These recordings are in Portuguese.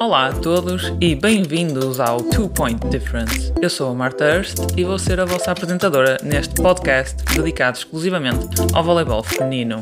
Olá a todos e bem-vindos ao Two Point Difference. Eu sou a Marta Hurst e vou ser a vossa apresentadora neste podcast dedicado exclusivamente ao voleibol feminino.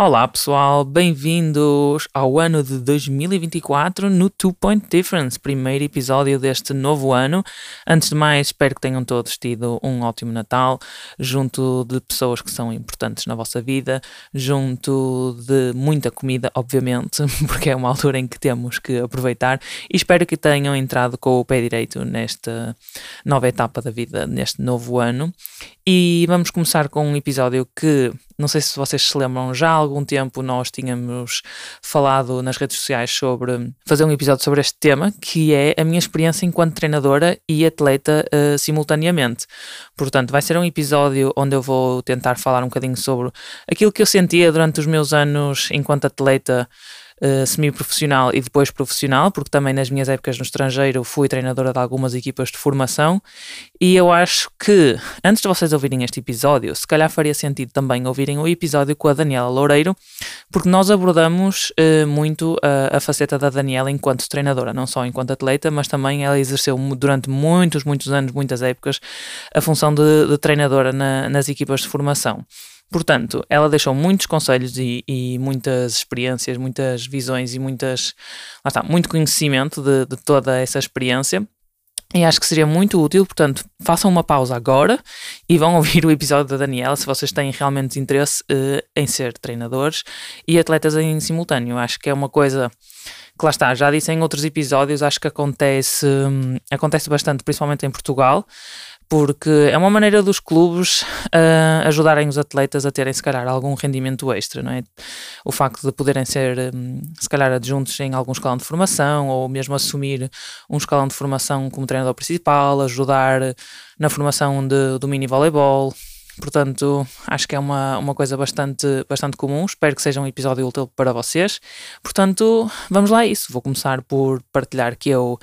Olá pessoal, bem-vindos ao ano de 2024 no Two Point Difference, primeiro episódio deste novo ano. Antes de mais, espero que tenham todos tido um ótimo Natal, junto de pessoas que são importantes na vossa vida, junto de muita comida, obviamente, porque é uma altura em que temos que aproveitar. E espero que tenham entrado com o pé direito nesta nova etapa da vida, neste novo ano. E vamos começar com um episódio que, não sei se vocês se lembram, já há algum tempo nós tínhamos falado nas redes sociais sobre fazer um episódio sobre este tema, que é a minha experiência enquanto treinadora e atleta uh, simultaneamente. Portanto, vai ser um episódio onde eu vou tentar falar um bocadinho sobre aquilo que eu sentia durante os meus anos enquanto atleta uh, semi-profissional e depois profissional, porque também nas minhas épocas no estrangeiro fui treinadora de algumas equipas de formação. E eu acho que, antes de vocês ouvirem este episódio, se calhar faria sentido também ouvirem o episódio com a Daniela Loureiro, porque nós abordamos uh, muito a, a faceta da Daniela enquanto treinadora, não só enquanto atleta, mas também ela exerceu durante muitos, muitos anos, muitas épocas, a função de, de treinadora na, nas equipas de formação. Portanto, ela deixou muitos conselhos e, e, muitas experiências, muitas visões e muitas, lá está, muito conhecimento de, de, toda essa experiência. E acho que seria muito útil, portanto, façam uma pausa agora e vão ouvir o episódio da Daniela se vocês têm realmente interesse uh, em ser treinadores e atletas em simultâneo. Acho que é uma coisa que lá está, já disse em outros episódios, acho que acontece, hum, acontece bastante, principalmente em Portugal, porque é uma maneira dos clubes uh, ajudarem os atletas a terem, se calhar, algum rendimento extra, não é? O facto de poderem ser, um, se calhar, adjuntos em algum escalão de formação ou mesmo assumir um escalão de formação como treinador principal, ajudar na formação de, do mini voleibol. Portanto, acho que é uma, uma coisa bastante, bastante comum. Espero que seja um episódio útil para vocês. Portanto, vamos lá a isso. Vou começar por partilhar que eu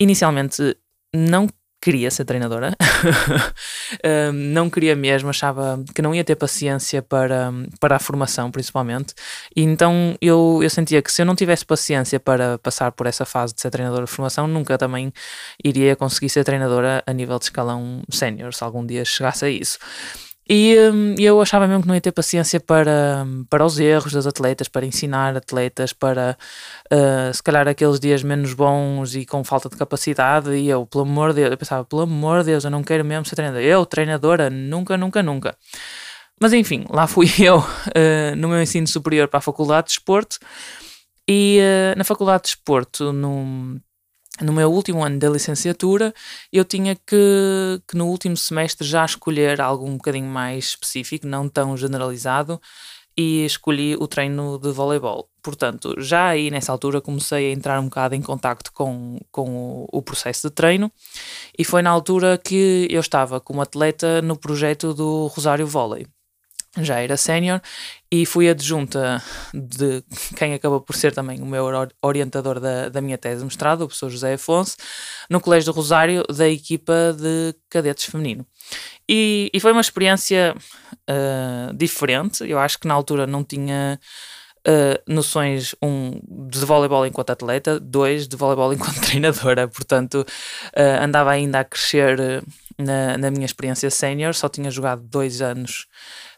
inicialmente não queria ser treinadora, um, não queria mesmo, achava que não ia ter paciência para, para a formação, principalmente. E então eu, eu sentia que se eu não tivesse paciência para passar por essa fase de ser treinadora de formação, nunca também iria conseguir ser treinadora a nível de escalão sénior, se algum dia chegasse a isso. E hum, eu achava mesmo que não ia ter paciência para, para os erros dos atletas, para ensinar atletas, para uh, se calhar aqueles dias menos bons e com falta de capacidade. E eu, pelo amor de Deus, eu pensava, pelo amor de Deus, eu não quero mesmo ser treinadora. Eu, treinadora, nunca, nunca, nunca. Mas enfim, lá fui eu uh, no meu ensino superior para a Faculdade de Esporte. E uh, na Faculdade de Esporto, no, no meu último ano da licenciatura, eu tinha que, que no último semestre já escolher algo um bocadinho mais específico, não tão generalizado, e escolhi o treino de voleibol. Portanto, já aí nessa altura comecei a entrar um bocado em contacto com, com o, o processo de treino, e foi na altura que eu estava como atleta no projeto do Rosário Volley já era sénior e fui adjunta de quem acabou por ser também o meu orientador da, da minha tese de mestrado, o professor José Afonso, no Colégio do Rosário da equipa de cadetes feminino. E, e foi uma experiência uh, diferente, eu acho que na altura não tinha uh, noções, um, de voleibol enquanto atleta, dois, de voleibol enquanto treinadora, portanto uh, andava ainda a crescer na, na minha experiência sénior, só tinha jogado dois anos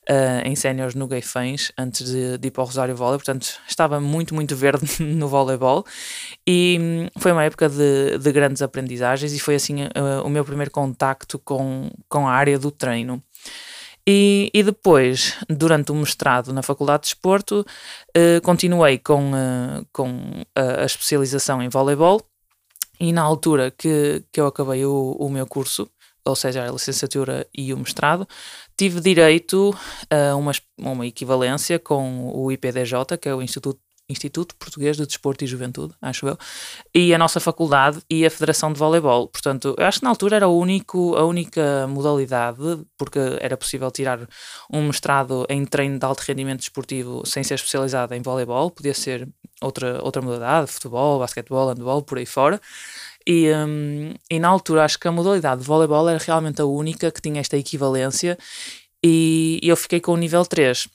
uh, em séniores no Gaifães antes de, de, ir para o Rosário Volley, portanto estava muito, muito verde no voleibol. E hum, foi uma época de, de grandes aprendizagens e foi assim uh, o meu primeiro contacto com, com a área do treino. E, e, depois, durante o mestrado na Faculdade de Desporto, uh, continuei com, com a, a, especialização em voleibol. E na altura que, que eu acabei o, o meu curso, ou seja, a licenciatura e o mestrado, tive direito a uma, uma equivalência com o IPDJ, que é o Instituto Instituto Português de Desporto e Juventude, acho eu, e a nossa faculdade e a Federação de Voleibol. Portanto, eu acho que na altura era o único, a única modalidade, porque era possível tirar um mestrado em treino de alto rendimento desportivo sem ser especializado em voleibol, podia ser outra, outra modalidade, futebol, basquetebol, handball, por aí fora. E, um, e na altura acho que a modalidade de voleibol era realmente a única que tinha esta equivalência e, eu fiquei com o nível 3.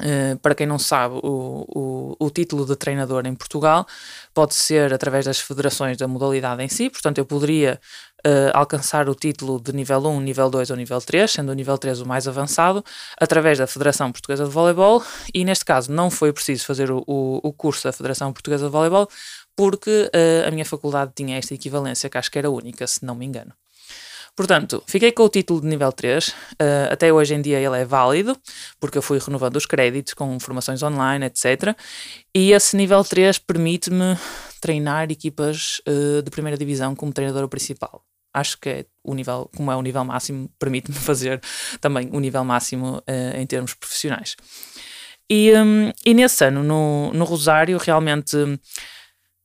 Uh, para quem não sabe, o, o, o, título de treinador em Portugal pode ser através das federações da modalidade em si, portanto, eu poderia uh, alcançar o título de nível 1, nível 2 ou nível 3, sendo o nível 3 o mais avançado, através da Federação Portuguesa de Voleibol, e neste caso não foi preciso fazer o, o curso da Federação Portuguesa de Voleibol, porque uh, a minha faculdade tinha esta equivalência, que acho que era única, se não me engano. Portanto, fiquei com o título de nível 3. Uh, eh, até hoje em dia ele é válido, porque eu fui renovando os créditos com formações online, etc. E esse nível 3 permite-me treinar equipas uh, de primeira divisão como treinador principal. Acho que é o nível, como é o nível máximo, permite-me fazer também o nível máximo uh, em termos profissionais. E, um, e nesse ano, no, no Rosário, realmente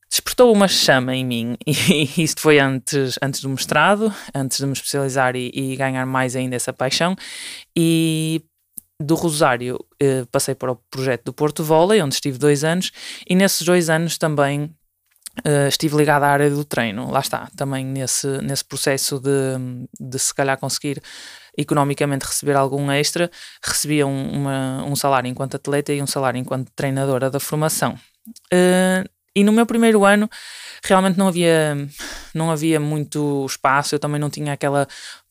despertou uma chama em mim e isto foi antes, antes do mestrado, antes de me especializar e, e ganhar mais ainda essa paixão e do Rosário eh, passei para o projeto do Porto Volley, onde estive dois anos e nesses dois anos também eh, estive ligado à área do treino, lá está, também nesse, nesse processo de, de se calhar conseguir economicamente receber algum extra, recebia um, uma, um salário enquanto atleta e um salário enquanto treinadora da formação. Uh, e no meu primeiro ano realmente não havia, não havia muito espaço, eu também não tinha aquela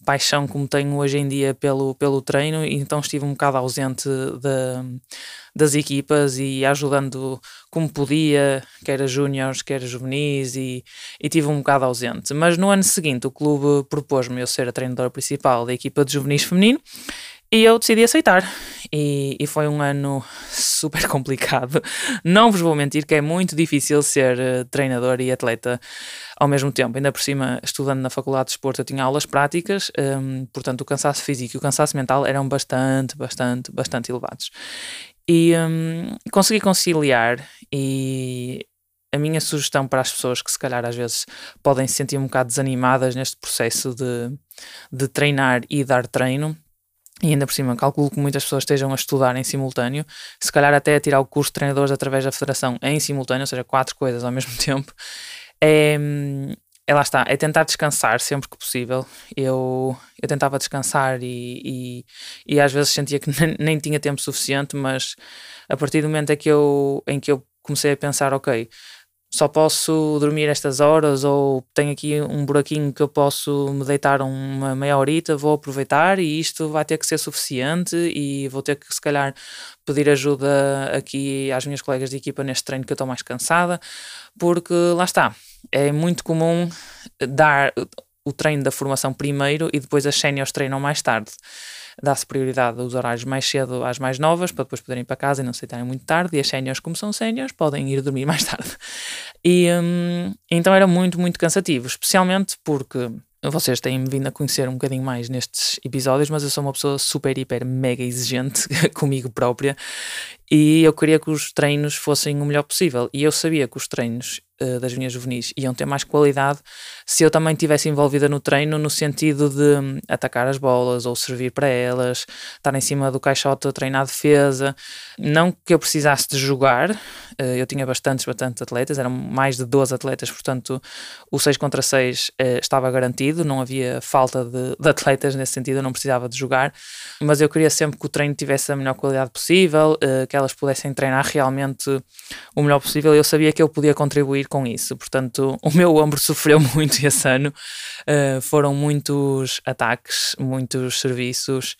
paixão como tenho hoje em dia pelo, pelo treino, então estive um bocado ausente de, das equipas e ajudando como podia, quer a júniores, quer a juvenis, e, e tive um bocado ausente. Mas no ano seguinte o clube propôs-me eu ser a treinadora principal da equipa de juvenis feminino e eu decidi aceitar. E, e, foi um ano super complicado. Não vos vou mentir que é muito difícil ser uh, treinador e atleta ao mesmo tempo. Ainda por cima, estudando na Faculdade de Desporto, eu tinha aulas práticas, um, ehm, portanto, o cansaço físico e o cansaço mental eram bastante, bastante, bastante elevados. E um, consegui conciliar e a minha sugestão para as pessoas que se calhar às vezes podem se sentir um bocado desanimadas neste processo de, de treinar e dar treino e ainda por cima, calculo que muitas pessoas estejam a estudar em simultâneo, se calhar até a tirar o curso de treinadores através da federação em simultâneo, ou seja, quatro coisas ao mesmo tempo, é, é lá está, é tentar descansar sempre que possível. Eu, eu tentava descansar e, e, e às vezes sentia que nem, nem, tinha tempo suficiente, mas a partir do momento em que eu, em que eu comecei a pensar, ok, só posso dormir estas horas ou tenho aqui um buraquinho que eu posso me deitar uma meia horita, vou aproveitar e isto vai ter que ser suficiente e vou ter que se calhar pedir ajuda aqui às minhas colegas de equipa neste treino que eu estou mais cansada, porque lá está, é muito comum dar o treino da formação primeiro e depois as séniores treinam mais tarde dá-se prioridade aos horários mais cedo às mais novas, para depois poderem ir para casa e não se muito tarde, e as séniores, como são séniores, podem ir dormir mais tarde. E hum, então era muito, muito cansativo, especialmente porque vocês têm-me vindo a conhecer um bocadinho mais nestes episódios, mas eu sou uma pessoa super, hiper, mega exigente comigo própria e eu queria que os treinos fossem o melhor possível. E eu sabia que os treinos uh, das minhas juvenis iam ter mais qualidade se eu também estivesse envolvida no treino, no sentido de um, atacar as bolas ou servir para elas, estar em cima do caixote a treinar defesa. Não que eu precisasse de jogar, uh, eu tinha bastantes, bastantes atletas, eram mais de 12 atletas, portanto o 6 contra 6 uh, eh, estava garantido, não havia falta de, de atletas nesse sentido, eu não precisava de jogar, mas eu queria sempre que o treino tivesse a melhor qualidade possível, que elas pudessem treinar realmente o melhor possível. Eu sabia que eu podia contribuir com isso, portanto, o meu ombro sofreu muito esse ano. Uh, foram muitos ataques, muitos serviços.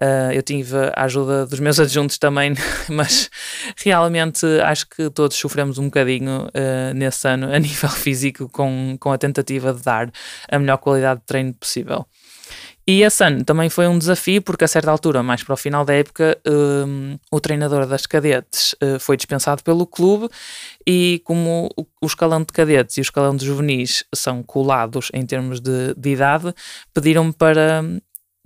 Uh, eu tive a ajuda dos meus adjuntos também, mas realmente acho que todos sofremos um bocadinho uh, nesse ano a nível físico com, com a tentativa de dar a melhor qualidade de treino possível. E esse ano também foi um desafio, porque a certa altura, mais para o final da época, um, o treinador das cadetes uh, foi dispensado pelo clube e como o escalão de cadetes e o escalão de juvenis são colados em termos de, de idade, pediram-me para,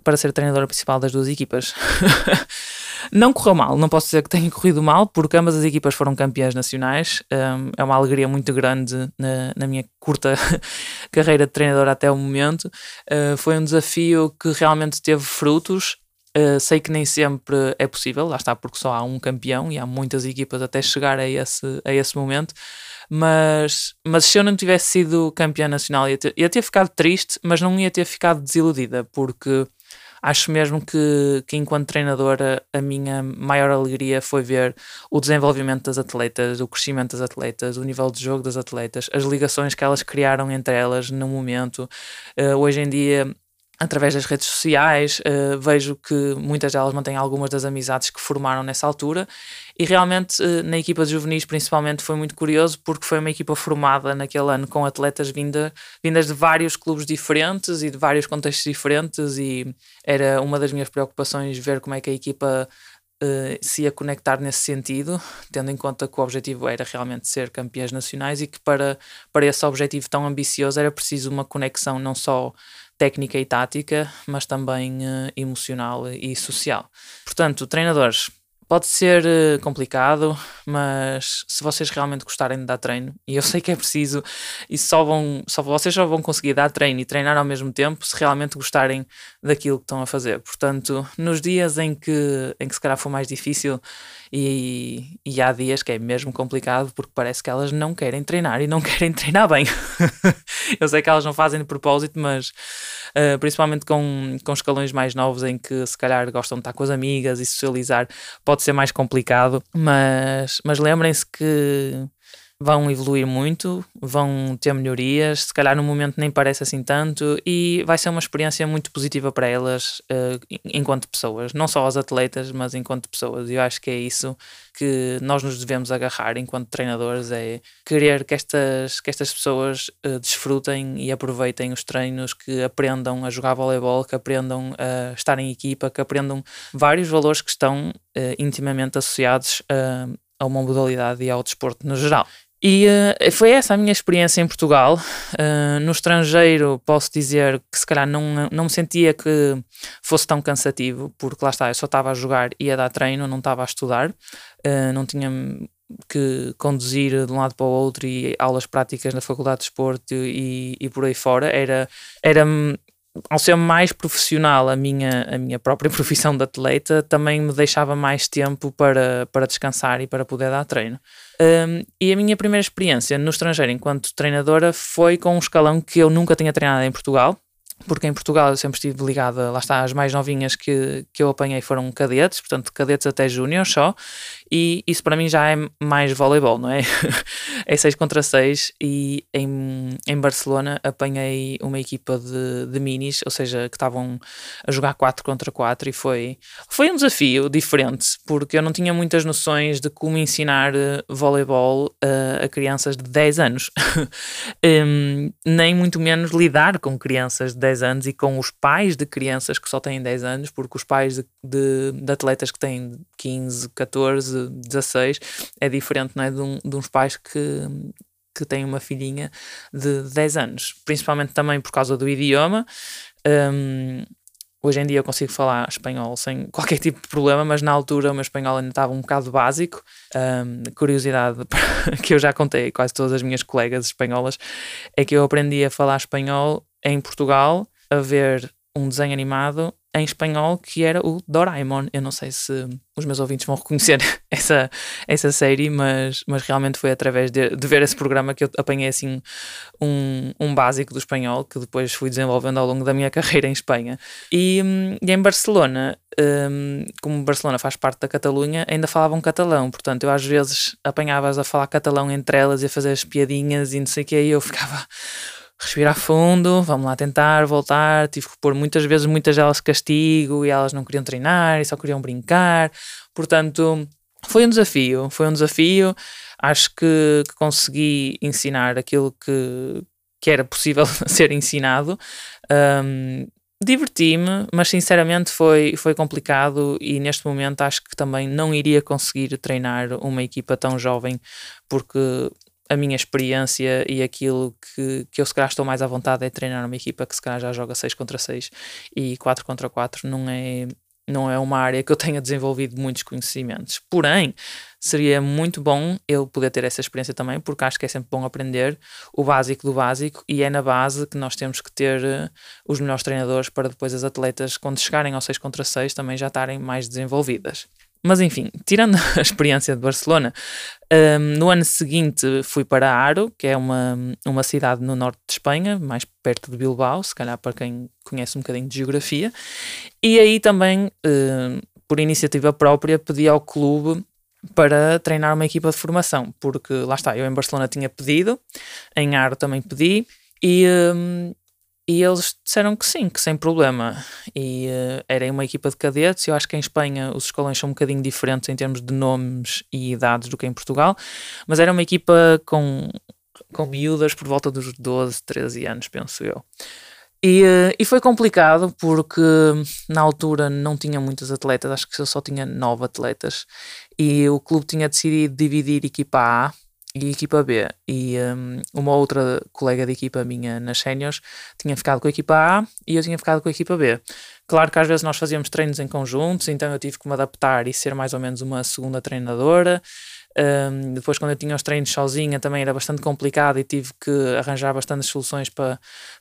para ser treinadora principal das duas equipas. Não correu mal, não posso dizer que tenha corrido mal, porque ambas as equipas foram campeãs nacionais. Um, é uma alegria muito grande na, na minha curta carreira de treinador até o momento. Uh, foi um desafio que realmente teve frutos. Uh, sei que nem sempre é possível, lá está, porque só há um campeão e há muitas equipas até chegar a esse, a esse momento. Mas, mas se eu não tivesse sido campeã nacional, ia ter, ia ter ficado triste, mas não ia ter ficado desiludida, porque Acho mesmo que, que enquanto treinadora, a minha maior alegria foi ver o desenvolvimento das atletas, o crescimento das atletas, o nível de jogo das atletas, as ligações que elas criaram entre elas no momento. Uh, hoje em dia através das redes sociais, uh, vejo que muitas delas mantêm algumas das amizades que formaram nessa altura. E realmente uh, na equipa de juvenis principalmente foi muito curioso porque foi uma equipa formada naquele ano com atletas vinda, vindas de vários clubes diferentes e de vários contextos diferentes e era uma das minhas preocupações ver como é que a equipa Uh, se ia conectar nesse sentido, tendo em conta que o objetivo era realmente ser campeãs nacionais e que para, para esse objetivo tão ambicioso era preciso uma conexão não só técnica e tática, mas também uh, emocional e social. Portanto, treinadores, Pode ser uh, complicado, mas se vocês realmente gostarem de dar treino, e eu sei que é preciso, e só vão, só vocês só vão conseguir dar treino e treinar ao mesmo tempo se realmente gostarem daquilo que estão a fazer. Portanto, nos dias em que, em que se calhar for mais difícil, e, e há dias que é mesmo complicado porque parece que elas não querem treinar e não querem treinar bem. eu sei que elas não fazem de propósito, mas uh, principalmente com, com escalões mais novos em que se calhar gostam de estar com as amigas e socializar, pode ser mais complicado. Mas, mas lembrem-se que vão evoluir muito, vão ter melhorias, se calhar no momento nem parece assim tanto, e vai ser uma experiência muito positiva para elas uh, enquanto pessoas, não só as atletas, mas enquanto pessoas. Eu acho que é isso que nós nos devemos agarrar enquanto treinadores: é querer que estas, que estas pessoas uh, desfrutem e aproveitem os treinos, que aprendam a jogar voleibol, que aprendam a estar em equipa, que aprendam vários valores que estão uh, intimamente associados a a uma modalidade e ao desporto no geral. E uh, foi essa a minha experiência em Portugal. Uh, no estrangeiro, posso dizer que se calhar não, não me sentia que fosse tão cansativo, porque lá está, eu só estava a jogar e a dar treino, não estava a estudar, uh, não tinha que conduzir de um lado para o outro e aulas práticas na Faculdade de Desporto e, e por aí fora. Era, era ao ser mais profissional a minha, a minha própria profissão de atleta, também me deixava mais tempo para, para descansar e para poder dar treino. Um, e a minha primeira experiência no estrangeiro enquanto treinadora foi com um escalão que eu nunca tinha treinado em Portugal, porque em Portugal eu sempre estive ligada, lá está, as mais novinhas que, que eu apanhei foram cadetes, portanto cadetes até júnior só, e isso para mim já é mais voleibol, não é? é 6 contra 6 e em, em Barcelona apanhei uma equipa de, de minis, ou seja, que estavam a jogar 4 contra 4 e foi, foi um desafio diferente, porque eu não tinha muitas noções de como ensinar eh, voleibol a, a crianças de 10 anos, um, nem muito menos lidar com crianças de 10 anos e com os pais de crianças que só têm 10 anos, porque os pais de, de, de atletas que têm 15, 14, 16, é diferente não é? de, um, de uns pais que, que têm uma filhinha de 10 anos, principalmente também por causa do idioma. Um, hoje em dia eu consigo falar espanhol sem qualquer tipo de problema, mas na altura o meu espanhol ainda estava um bocado básico. Um, curiosidade que eu já contei quase todas as minhas colegas espanholas é que eu aprendi a falar espanhol em Portugal a ver um desenho animado em espanhol que era o Doraemon. Eu não sei se os meus ouvintes vão reconhecer essa, essa série, mas, mas realmente foi através de, de ver esse programa que eu apanhei assim um, um básico do espanhol que depois fui desenvolvendo ao longo da minha carreira em Espanha. E, e em Barcelona, um, como Barcelona faz parte da Catalunha, ainda falavam catalão, portanto eu às vezes apanhava-as a falar catalão entre elas e a fazer as piadinhas e não sei o que, e eu ficava respirar fundo, vamos lá tentar voltar. Tive que pôr muitas vezes muitas delas castigo e elas não queriam treinar e só queriam brincar. Portanto, foi um desafio, foi um desafio. Acho que, que consegui ensinar aquilo que, que era possível ser ensinado. Um, Diverti-me, mas sinceramente foi, foi complicado e neste momento acho que também não iria conseguir treinar uma equipa tão jovem porque a minha experiência e aquilo que, que eu se calhar estou mais à vontade é treinar uma equipa que se calhar já joga 6 contra 6 e 4 contra 4 não é, não é uma área que eu tenha desenvolvido muitos conhecimentos. Porém, seria muito bom eu poder ter essa experiência também, porque acho que é sempre bom aprender o básico do básico e é na base que nós temos que ter uh, os melhores treinadores para depois as atletas, quando chegarem ao 6 contra 6, também já estarem mais desenvolvidas. Mas enfim, tirando a experiência de Barcelona, um, no ano seguinte fui para Aro, que é uma, uma cidade no norte de Espanha, mais perto de Bilbao, se calhar para quem conhece um bocadinho de geografia. E aí também, um, por iniciativa própria, pedi ao clube para treinar uma equipa de formação, porque lá está, eu em Barcelona tinha pedido, em Aro também pedi, e, um, e eles disseram que sim, que sem problema. E uh, era uma equipa de cadetes. Eu acho que em Espanha os escolões são um bocadinho diferentes em termos de nomes e idades do que em Portugal. Mas era uma equipa com, com miúdas por volta dos 12, 13 anos, penso eu. E, uh, e foi complicado porque na altura não tinha muitos atletas, acho que eu só tinha nove atletas. E o clube tinha decidido dividir equipa A e equipa B. E um, uma outra colega de equipa minha nas séniores tinha ficado com a equipa A e eu tinha ficado com a equipa B. Claro que às vezes nós fazíamos treinos em conjuntos, então eu tive que me adaptar e ser mais ou menos uma segunda treinadora. Um, depois, quando eu tinha os treinos sozinha, também era bastante complicado e tive que arranjar bastantes soluções para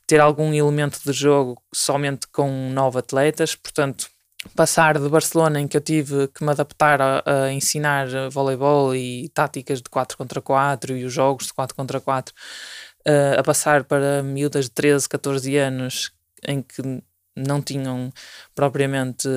ter algum elemento de jogo somente com nove atletas. Portanto, passar de Barcelona, em que eu tive que me adaptar a, a, ensinar voleibol e táticas de 4 contra 4 e os jogos de 4 contra 4, uh, a passar para miúdas de 13, 14 anos, em que não tinham propriamente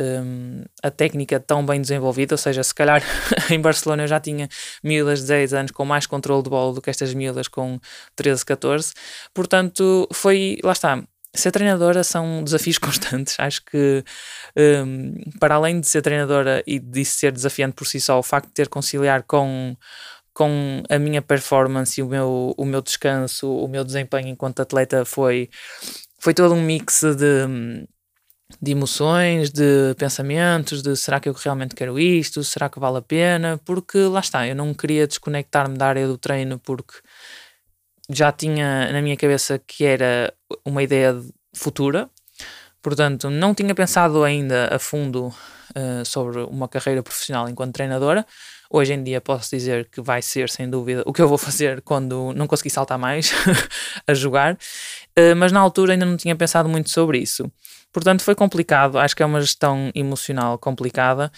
um, a técnica tão bem desenvolvida, ou seja, se calhar em Barcelona eu já tinha miúdas de 10 anos com mais controle de bola do que estas miúdas com 13, 14, portanto foi, lá está, ser treinadora são desafios constantes. Acho que, um, para além de ser treinadora e de ser desafiante por si só, o facto de ter conciliar com, com a minha performance e o meu, o meu descanso, o meu desempenho enquanto atleta foi, foi todo um mix de, de emoções, de pensamentos, de será que eu realmente quero isto, será que vale a pena, porque lá está, eu não queria desconectar-me da área do treino porque já tinha na minha cabeça que era uma ideia futura, portanto, não tinha pensado ainda a fundo uh, sobre uma carreira profissional enquanto treinadora. Hoje em dia posso dizer que vai ser, sem dúvida, o que eu vou fazer quando não conseguir saltar mais a jogar, uh, mas na altura ainda não tinha pensado muito sobre isso. Portanto, foi complicado. Acho que é uma gestão emocional complicada.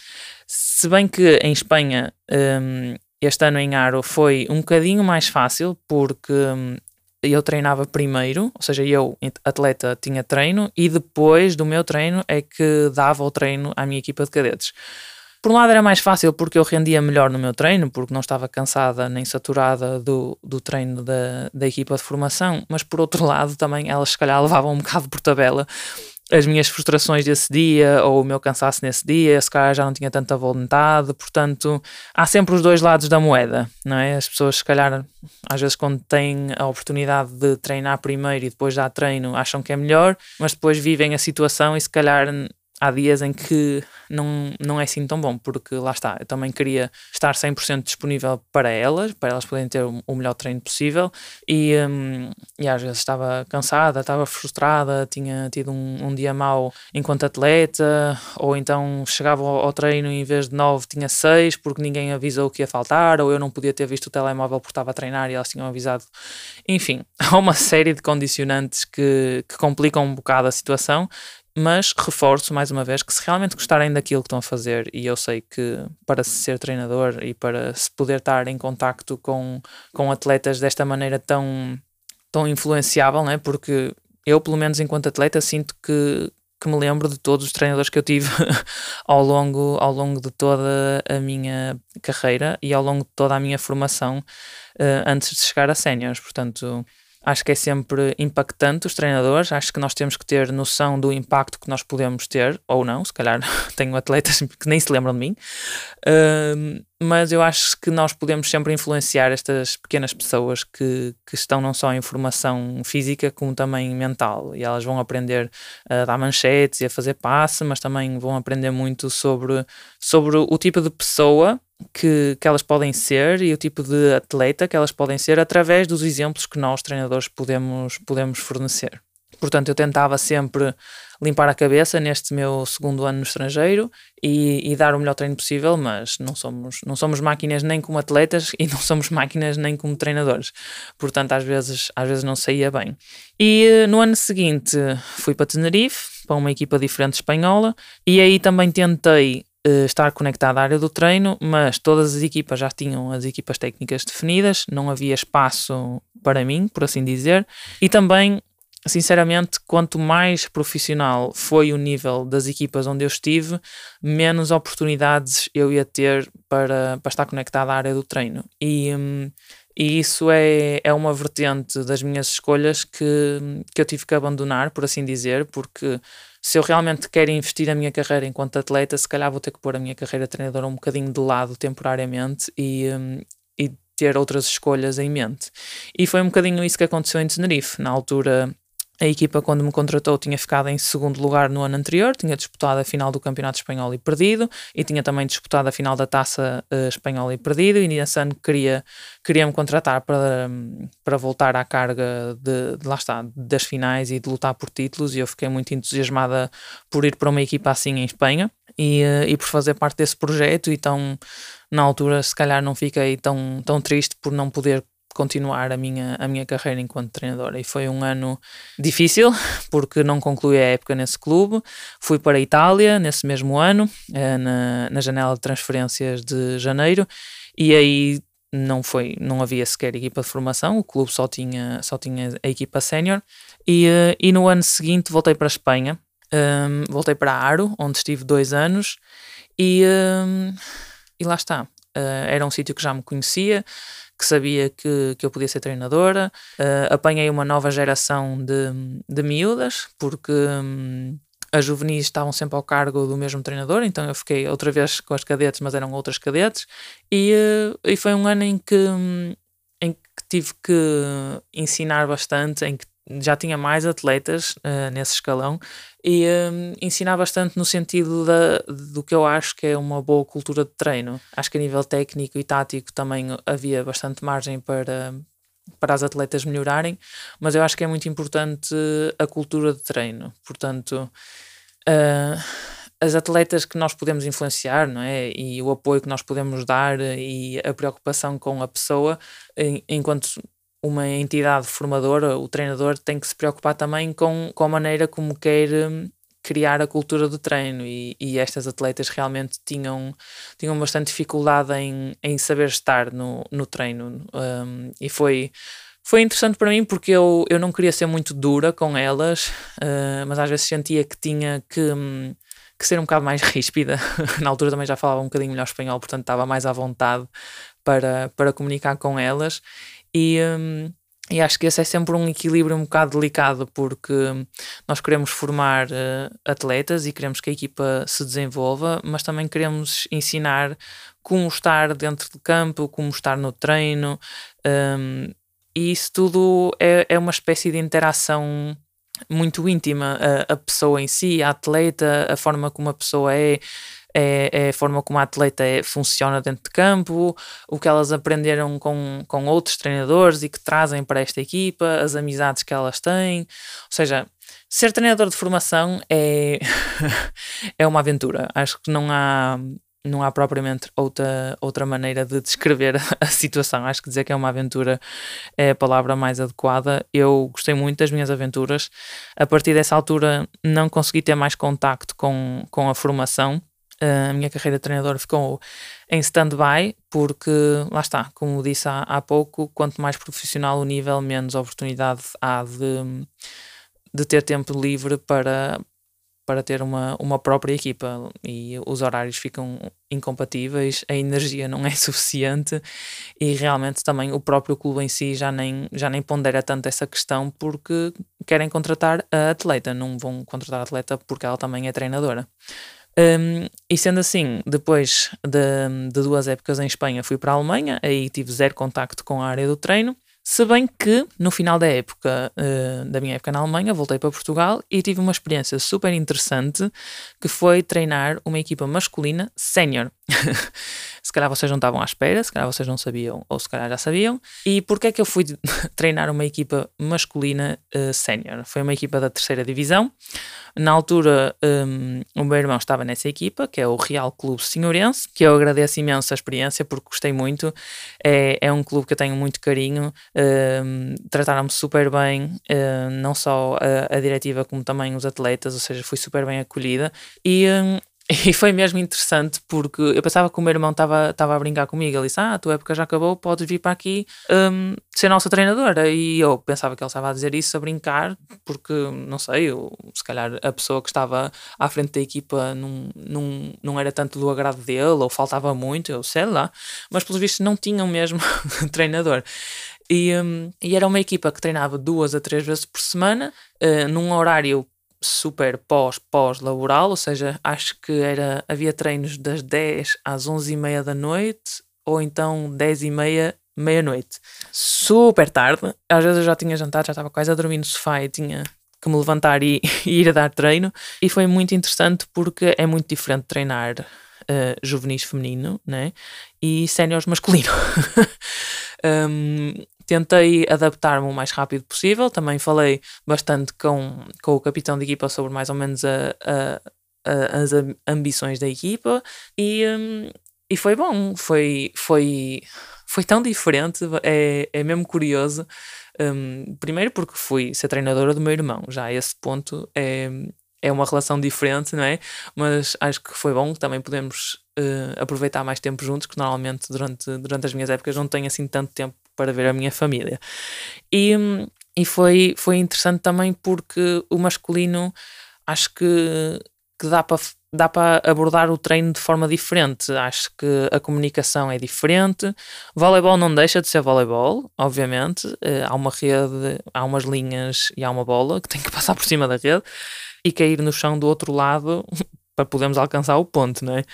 Se bem que em Espanha um, este ano em Aro foi um bocadinho mais fácil porque hum, eu treinava primeiro, ou seja, eu, atleta, tinha treino e depois do meu treino é que dava o treino à minha equipa de cadetes. Por um lado era mais fácil porque eu rendia melhor no meu treino, porque não estava cansada nem saturada do, do treino da, da equipa de formação, mas por outro lado também elas se calhar levavam um bocado por tabela, as minhas frustrações desse dia ou o meu cansaço nesse dia, se calhar já não tinha tanta vontade, portanto, há sempre os dois lados da moeda, não é? As pessoas, se calhar, às vezes, quando têm a oportunidade de treinar primeiro e depois já treino, acham que é melhor, mas depois vivem a situação e, se calhar, há dias em que não, não é assim tão bom, porque lá está, eu também queria estar 100% disponível para elas, para elas poderem ter o melhor treino possível e, um, e às vezes estava cansada, estava frustrada, tinha tido um, um dia mau enquanto atleta, ou então chegava ao, ao treino e em vez de 9 tinha 6 porque ninguém avisou que ia faltar, ou eu não podia ter visto o telemóvel porque estava a treinar e elas tinham avisado. Enfim, há uma série de condicionantes que, que complicam um bocado a situação mas reforço mais uma vez que se realmente gostarem daquilo que estão a fazer, e eu sei que para ser treinador e para se poder estar em contacto com, com atletas desta maneira tão, tão influenciável, né? porque eu, pelo menos enquanto atleta, sinto que, que me lembro de todos os treinadores que eu tive ao, longo, ao longo de toda a minha carreira e ao longo de toda a minha formação uh, antes de chegar a séniores. Portanto, Acho que é sempre impactante os treinadores. Acho que nós temos que ter noção do impacto que nós podemos ter, ou não. Se calhar tenho atletas que nem se lembram de mim. Uh, mas eu acho que nós podemos sempre influenciar estas pequenas pessoas que, que estão não só em formação física, como também mental. E elas vão aprender a dar manchetes e a fazer passe, mas também vão aprender muito sobre, sobre o tipo de pessoa que, que elas podem ser e o tipo de atleta que elas podem ser através dos exemplos que nós, treinadores, podemos, podemos fornecer. Portanto, eu tentava sempre limpar a cabeça neste meu segundo ano no estrangeiro e, e, dar o melhor treino possível, mas não somos, não somos máquinas nem como atletas e não somos máquinas nem como treinadores. Portanto, às vezes, às vezes não saía bem. E eh, no ano seguinte fui para Tenerife, para uma equipa diferente espanhola, e aí também tentei uh, estar conectado à área do treino, mas todas as equipas já tinham as equipas técnicas definidas, não havia espaço para mim, por assim dizer, e também sinceramente, quanto mais profissional foi o nível das equipas onde eu estive, menos oportunidades eu ia ter para, para estar conectado à área do treino. E, hum, e isso é, é uma vertente das minhas escolhas que, que eu tive que abandonar, por assim dizer, porque se eu realmente quero investir a minha carreira enquanto atleta, se calhar vou ter que pôr a minha carreira treinadora um bocadinho de lado temporariamente e, hum, e ter outras escolhas em mente. E foi um bocadinho isso que aconteceu em Tenerife. Na altura a equipa, quando me contratou, tinha ficado em segundo lugar no ano anterior, tinha disputado a final do Campeonato Espanhol e perdido, e tinha também disputado a final da Taça uh, Espanhola e perdido. E nesse ano queria, queria me contratar para, para voltar à carga de, de, lá está, das finais e de lutar por títulos. E eu fiquei muito entusiasmada por ir para uma equipa assim em Espanha e, uh, e por fazer parte desse projeto. Então, na altura, se calhar não fiquei tão, tão triste por não poder continuar a minha, a minha carreira enquanto treinadora. E foi um ano difícil, porque não concluí a época nesse clube. Fui para a Itália nesse mesmo ano, eh, na, na janela de transferências de janeiro, e aí não foi não havia sequer equipa de formação o clube só tinha só tinha a equipa sénior e, eh, e no ano seguinte voltei para a Espanha um, ehm, voltei para Aro onde estive dois anos e um, ehm, e lá está uh, era um sítio que já me conhecia que sabia que, que eu podia ser treinadora. Uh, apanhei uma nova geração de, de miúdas, porque um, as juvenis estavam sempre ao cargo do mesmo treinador, então eu fiquei outra vez com as cadetes, mas eram outras cadetes. E, uh, e foi um ano em que, hum, em que tive que ensinar bastante, em que já tinha mais atletas uh, nesse escalão e um, ensinar bastante no sentido da, do que eu acho que é uma boa cultura de treino. Acho que a nível técnico e tático também havia bastante margem para, para as atletas melhorarem, mas eu acho que é muito importante a cultura de treino. Portanto, uh, as atletas que nós podemos influenciar, não é? E o apoio que nós podemos dar e a preocupação com a pessoa, enquanto uma entidade formadora, o treinador tem que se preocupar também com, com a maneira como quer hum, criar a cultura do treino e, e estas atletas realmente tinham, tinham bastante dificuldade em, em saber estar no, no treino um, e foi foi interessante para mim porque eu, eu não queria ser muito dura com elas, uh, mas às vezes sentia que tinha que, um, que ser um bocado mais ríspida. Na altura também já falava um bocadinho melhor espanhol, portanto estava mais à vontade para, para comunicar com elas. E, um, e acho que esse é sempre um equilíbrio um bocado delicado, porque nós queremos formar uh, atletas e queremos que a equipa se desenvolva, mas também queremos ensinar como estar dentro do campo, como estar no treino, um, e isso tudo é, é uma espécie de interação muito íntima. A, a pessoa em si, a atleta, a forma como a pessoa é é, é, a forma como a atleta é, funciona dentro de campo, o que elas aprenderam com, com outros treinadores e que trazem para esta equipa, as amizades que elas têm. Ou seja, ser treinador de formação é, é uma aventura. Acho que não há, não há propriamente outra, outra maneira de descrever a situação. Acho que dizer que é uma aventura é a palavra mais adequada. Eu gostei muito das minhas aventuras. A partir dessa altura, não consegui ter mais contacto com, com a formação a minha carreira de treinador ficou em stand-by, porque lá está, como disse há, há pouco, quanto mais profissional o nível, menos oportunidade há de, de ter tempo livre para, para ter uma, uma própria equipa e os horários ficam incompatíveis, a energia não é suficiente e realmente também o próprio clube em si já nem, já nem pondera tanto essa questão porque querem contratar a atleta, não vão contratar a atleta porque ela também é treinadora. Um, e sendo assim, depois de, de, duas épocas em Espanha, fui para a Alemanha, aí tive zero contacto com a área do treino. Se bem que no final da época, uh, da minha época na Alemanha, voltei para Portugal e tive uma experiência super interessante que foi treinar uma equipa masculina sénior. se calhar vocês não estavam à espera, se calhar vocês não sabiam ou se calhar já sabiam. E porquê é que eu fui treinar uma equipa masculina uh, sénior? Foi uma equipa da terceira divisão. Na altura, um, o meu irmão estava nessa equipa, que é o Real Clube Senhorense, que eu agradeço imenso a experiência porque gostei muito. É, é um clube que eu tenho muito carinho, um, trataram-me super bem, um, não só a, a, diretiva como também os atletas, ou seja, fui super bem acolhida. E, hum, e foi mesmo interessante porque eu pensava que o meu irmão estava a brincar comigo. Ele disse: Ah, a tua época já acabou, podes vir para aqui um, ser nossa treinadora. E eu pensava que ele estava a dizer isso a brincar, porque não sei, eu, se calhar a pessoa que estava à frente da equipa não, não, não era tanto do agrado dele, ou faltava muito, eu sei lá. Mas pelos vistos não tinham mesmo treinador. E, um, e, era uma equipa que treinava duas a três vezes por semana, uh, num horário super pós-pós-laboral, ou seja, acho que era, havia treinos das 10 às 11 e meia da noite, ou então 10 e meia, meia-noite. Super tarde, às vezes eu já tinha jantado, já estava quase a dormir no sofá e tinha que me levantar e, e ir a dar treino, e foi muito interessante porque é muito diferente treinar uh, juvenis feminino né? e séniores masculino. um, tentei adaptar-me o mais rápido possível. Também falei bastante com, com o capitão de equipa sobre mais ou menos a, a, a, as ambições da equipa e, um, e foi bom. Foi, foi, foi tão diferente, é, é mesmo curioso. Um, primeiro porque fui ser treinadora do meu irmão, já a esse ponto é, é uma relação diferente, não é? Mas acho que foi bom, também podemos uh, aproveitar mais tempo juntos, que normalmente durante, durante as minhas épocas não tenho assim tanto tempo para ver a minha família. E, e foi, foi interessante também porque o masculino acho que, que dá para dá para abordar o treino de forma diferente. Acho que a comunicação é diferente. Voleibol não deixa de ser voleibol, obviamente. Uh, há uma rede, há umas linhas e há uma bola que tem que passar por cima da rede e cair no chão do outro lado para podermos alcançar o ponto, não é?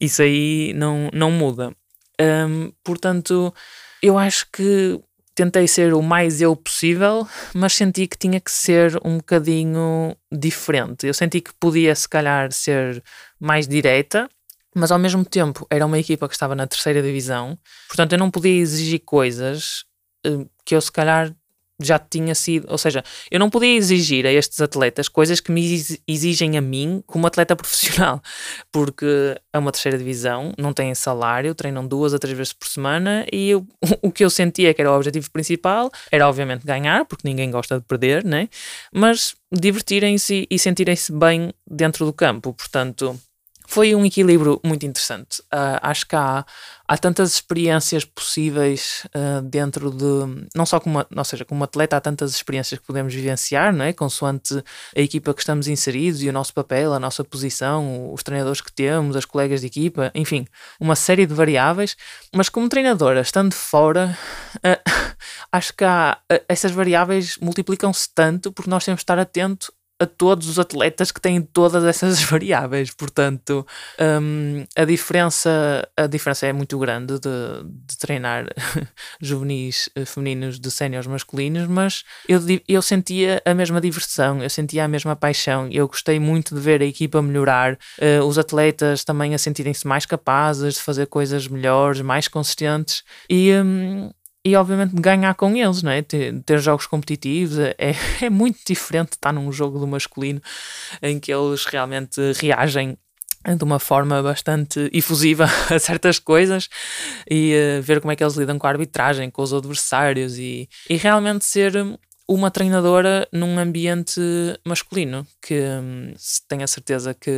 Isso aí não, não muda. Um, portanto, eu acho que tentei ser o mais eu possível, mas senti que tinha que ser um bocadinho diferente. Eu senti que podia, se calhar, ser mais direta, mas ao mesmo tempo era uma equipa que estava na terceira divisão, portanto eu não podia exigir coisas eh, que eu, se calhar, já tinha sido, ou seja, eu não podia exigir a estes atletas coisas que me exigem a mim como atleta profissional, porque é uma terceira divisão, não têm salário, treinam duas a três vezes por semana e eu, o que eu sentia que era o objetivo principal era obviamente ganhar, porque ninguém gosta de perder, né? mas divertirem-se e sentirem-se bem dentro do campo, portanto foi um equilíbrio muito interessante. Uh, acho que há, há tantas experiências possíveis uh, dentro de. Não só como, ou seja, como atleta, há tantas experiências que podemos vivenciar, não é? Consoante a equipa que estamos inseridos e o nosso papel, a nossa posição, os treinadores que temos, as colegas de equipa, enfim, uma série de variáveis. Mas como treinadora, estando fora, uh, acho que há, essas variáveis multiplicam-se tanto porque nós temos de estar atento a todos os atletas que têm todas essas variáveis. Portanto, um, a, diferença, a diferença é muito grande de, de treinar juvenis eh, femininos de séniores masculinos, mas eu, eu sentia a mesma diversão, eu sentia a mesma paixão. Eu gostei muito de ver a equipa melhorar, uh, os atletas também a sentirem-se mais capazes de fazer coisas melhores, mais consistentes. E, um, e obviamente ganhar com eles, não é? Ter, ter jogos competitivos é, é muito diferente estar num jogo do masculino em que eles realmente reagem de uma forma bastante efusiva a certas coisas e uh, ver como é que eles lidam com a arbitragem, com os adversários e, e realmente ser uma treinadora num ambiente masculino, que um, tenho a certeza que,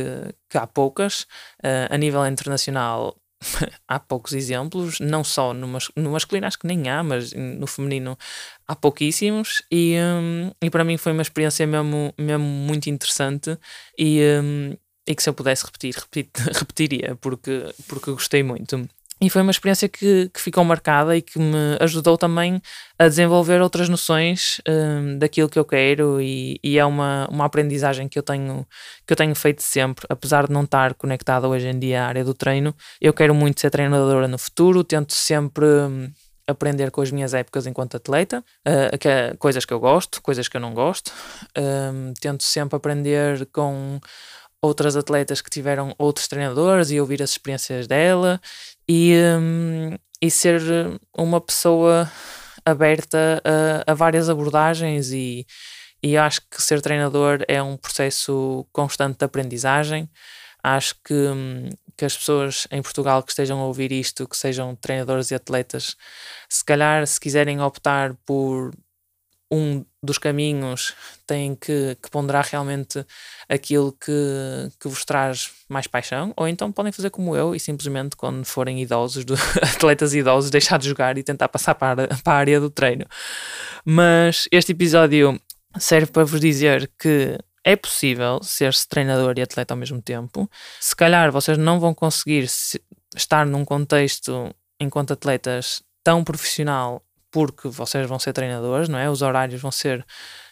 que há poucas. Uh, a nível internacional há poucos exemplos, não só no, mas, no, masculino acho que nem há, mas no feminino há pouquíssimos e, um, e para mim foi uma experiência mesmo, mesmo muito interessante e, um, e que se eu pudesse repetir, repetir repetiria porque, porque gostei muito. E foi uma experiência que, que ficou marcada e que me ajudou também a desenvolver outras noções um, daquilo que eu quero e, e, é uma, uma aprendizagem que eu, tenho, que eu tenho feito sempre, apesar de não estar conectada hoje em dia à área do treino. Eu quero muito ser treinadora no futuro, tento sempre hum, aprender com as minhas épocas enquanto atleta, uh, que coisas que eu gosto, coisas que eu não gosto. Um, tento sempre aprender com outras atletas que tiveram outros treinadores e ouvir as experiências dela e, um, e ser uma pessoa aberta a, a, várias abordagens e, e acho que ser treinador é um processo constante de aprendizagem. Acho que, hum, que as pessoas em Portugal que estejam a ouvir isto, que sejam treinadores e atletas, se calhar se quiserem optar por um dos caminhos tem que, que ponderar realmente aquilo que, que vos traz mais paixão, ou então podem fazer como eu e simplesmente, quando forem idosos, do, atletas idosos, deixar de jogar e tentar passar para, para a área do treino. Mas este episódio serve para vos dizer que é possível ser-se treinador e atleta ao mesmo tempo. Se calhar vocês não vão conseguir estar num contexto enquanto atletas tão profissional porque vocês vão ser treinadores, não é? Os horários vão ser,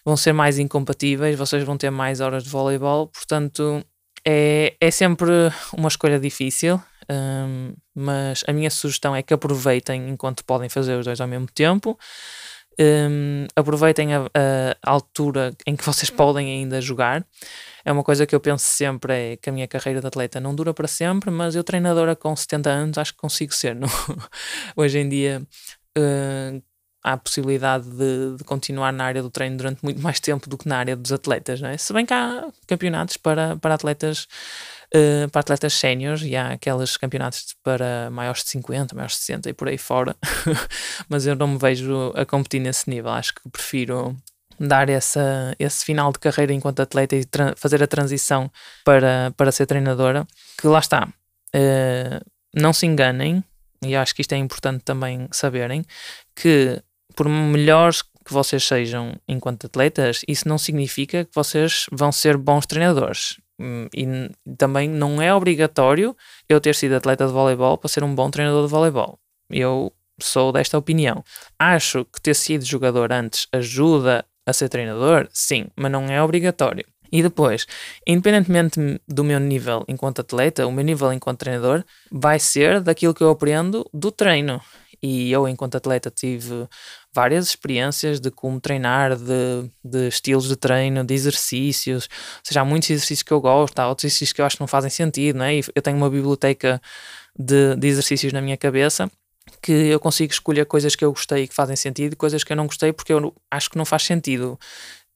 vão ser mais incompatíveis, vocês vão ter mais horas de voleibol, portanto é, é sempre uma escolha difícil, um, mas a minha sugestão é que aproveitem enquanto podem fazer os dois ao mesmo tempo. Um, aproveitem a, a, altura em que vocês podem ainda jogar. É uma coisa que eu penso sempre: é que a minha carreira de atleta não dura para sempre, mas eu, treinadora com 70 anos, acho que consigo ser. Não? Hoje em dia, uh, há a possibilidade de, de, continuar na área do treino durante muito mais tempo do que na área dos atletas, não é? Se bem que há campeonatos para, para atletas uh, para atletas séniores e há aqueles campeonatos para maiores de 50, maiores de 60 e por aí fora, mas eu não me vejo a competir nesse nível, acho que prefiro dar essa, esse final de carreira enquanto atleta e fazer a transição para, para ser treinadora, que lá está, uh, não se enganem, e acho que isto é importante também saberem, que por melhores que vocês sejam enquanto atletas, isso não significa que vocês vão ser bons treinadores. Hum, e também não é obrigatório eu ter sido atleta de voleibol para ser um bom treinador de voleibol. Eu sou desta opinião. Acho que ter sido jogador antes ajuda a ser treinador? Sim, mas não é obrigatório. E depois, independentemente do meu nível enquanto atleta, o meu nível enquanto treinador vai ser daquilo que eu aprendo do treino. E eu, enquanto atleta, tive várias experiências de como treinar, de, de estilos de treino, de exercícios. Ou seja, há muitos exercícios que eu gosto, há outros exercícios que eu acho que não fazem sentido, não é? E eu tenho uma biblioteca de, de exercícios na minha cabeça que eu consigo escolher coisas que eu gostei e que fazem sentido e coisas que eu não gostei porque eu acho que não faz sentido.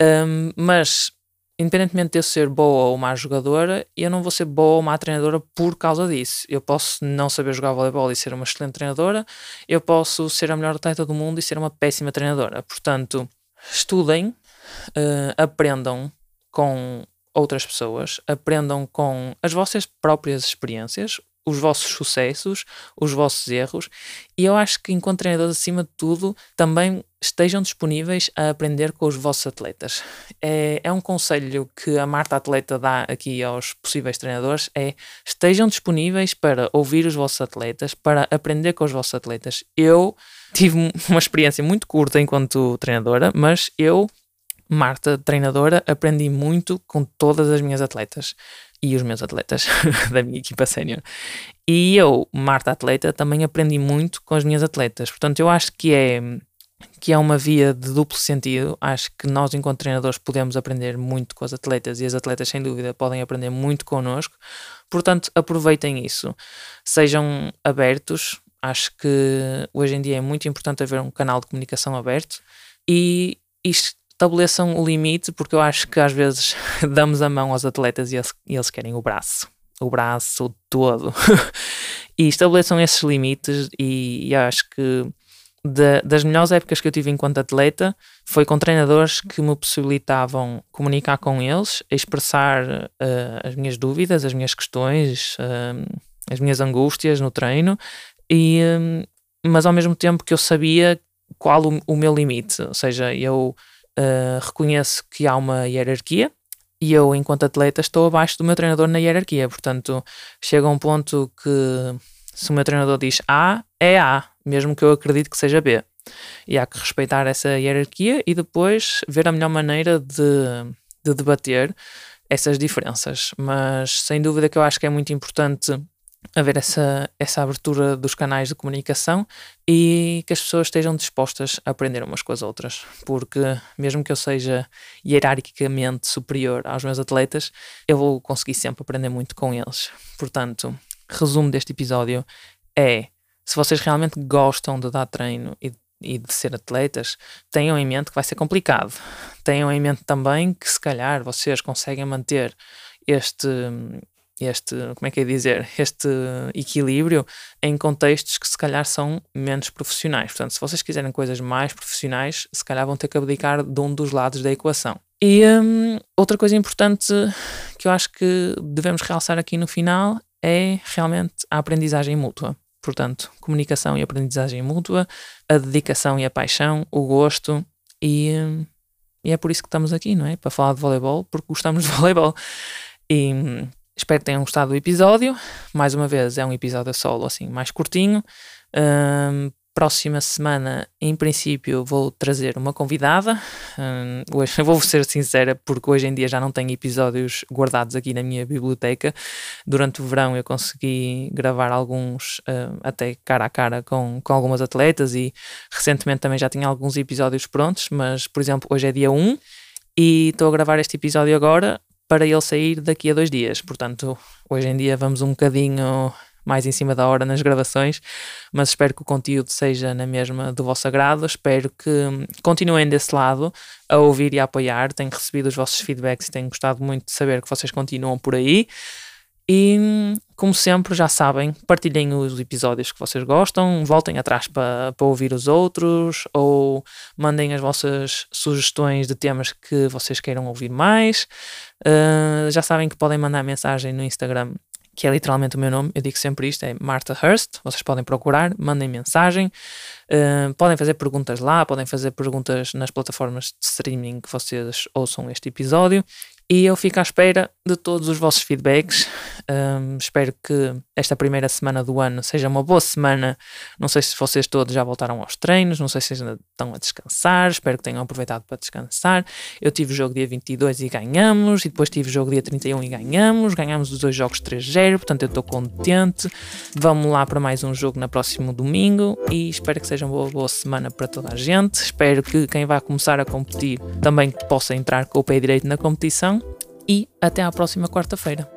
Um, mas independentemente de eu ser boa ou má jogadora, eu não vou ser boa ou má treinadora por causa disso. Eu posso não saber jogar voleibol e ser uma excelente treinadora, eu posso ser a melhor atleta do mundo e ser uma péssima treinadora. Portanto, estudem, uh, aprendam com outras pessoas, aprendam com as vossas próprias experiências, os vossos sucessos, os vossos erros, e eu acho que, enquanto treinadores, acima de tudo, também estejam disponíveis a aprender com os vossos atletas. É, é um conselho que a Marta Atleta dá aqui aos possíveis treinadores: é estejam disponíveis para ouvir os vossos atletas, para aprender com os vossos atletas. Eu tive uma experiência muito curta enquanto treinadora, mas eu Marta, treinadora, aprendi muito com todas as minhas atletas e os meus atletas da minha equipa sénior. E eu, Marta Atleta, também aprendi muito com as minhas atletas. Portanto, eu acho que é que é uma via de duplo sentido. Acho que nós, enquanto treinadores, podemos aprender muito com as atletas e as atletas, sem dúvida, podem aprender muito connosco. Portanto, aproveitem isso. Sejam abertos. Acho que hoje em dia é muito importante haver um canal de comunicação aberto e estabeleçam o limite, porque eu acho que às vezes damos a mão aos atletas e eles, e eles querem o braço, o braço todo. e estabeleçam esses limites, e, e acho que de, das melhores épocas que eu tive enquanto atleta foi com treinadores que me possibilitavam comunicar com eles, expressar uh, as minhas dúvidas, as minhas questões, uh, as minhas angústias no treino, e, um, mas ao mesmo tempo que eu sabia qual o, o meu limite, ou seja, eu uh, reconheço que há uma hierarquia e eu, enquanto atleta, estou abaixo do meu treinador na hierarquia. Portanto, chega um ponto que se o meu treinador diz A, é A, mesmo que eu acredite que seja B. E há que respeitar essa hierarquia e depois ver a melhor maneira de, de debater essas diferenças. Mas sem dúvida que eu acho que é muito importante haver essa, essa abertura dos canais de comunicação e que as pessoas estejam dispostas a aprender umas com as outras, porque mesmo que eu seja hierarquicamente superior aos meus atletas, eu vou conseguir sempre aprender muito com eles. Portanto, resumo deste episódio é: se vocês realmente gostam de dar treino e e de ser atletas, tenham em mente que vai ser complicado. Tenham em mente também que se calhar vocês conseguem manter este este, como é que é dizer, este equilíbrio em contextos que se calhar são menos profissionais. Portanto, se vocês quiserem coisas mais profissionais, se calhar vão ter que abdicar de um dos lados da equação. E hum, outra coisa importante que eu acho que devemos realçar aqui no final é realmente a aprendizagem mútua. Portanto, comunicação e aprendizagem mútua, a dedicação e a paixão, o gosto e, e é por isso que estamos aqui, não é? Para falar de voleibol, porque gostamos de voleibol. E espero que tenham gostado do episódio. Mais uma vez, é um episódio solo, assim, mais curtinho. Um, próxima semana, em princípio, vou trazer uma convidada. Um, hoje, vou ser sincera, porque hoje em dia já não tenho episódios guardados aqui na minha biblioteca. Durante o verão eu consegui gravar alguns, uh, até cara a cara, com, com algumas atletas e recentemente também já tinha alguns episódios prontos, mas, por exemplo, hoje é dia 1 e estou a gravar este episódio agora para ele sair daqui a dois dias. Portanto, hoje em dia vamos um bocadinho mais em cima da hora nas gravações, mas espero que o conteúdo seja na mesma do vosso agrado. Espero que continuem desse lado a ouvir e a apoiar. Tenho recebido os vossos feedbacks e tenho gostado muito de saber que vocês continuam por aí. E, como sempre, já sabem, partilhem os episódios que vocês gostam, voltem atrás para, para ouvir os outros ou mandem as vossas sugestões de temas que vocês queiram ouvir mais. Uh, já sabem que podem mandar mensagem no Instagram que é literalmente o meu nome, eu digo sempre isto, é Martha Hurst, vocês podem procurar, mandem mensagem, uh, podem fazer perguntas lá, podem fazer perguntas nas plataformas de streaming que vocês ouçam este episódio e eu fico à espera de todos os vossos feedbacks. Um, espero que esta primeira semana do ano seja uma boa semana. Não sei se vocês todos já voltaram aos treinos, não sei se ainda estão a descansar. Espero que tenham aproveitado para descansar. Eu tive o jogo dia 22 e ganhamos, e depois tive o jogo dia 31 e ganhamos. Ganhamos os dois jogos 3-0, portanto eu estou contente. Vamos lá para mais um jogo no próximo domingo e espero que seja uma boa, boa semana para toda a gente. Espero que quem vai começar a competir também possa entrar com o pé direito na competição e até à próxima quarta-feira.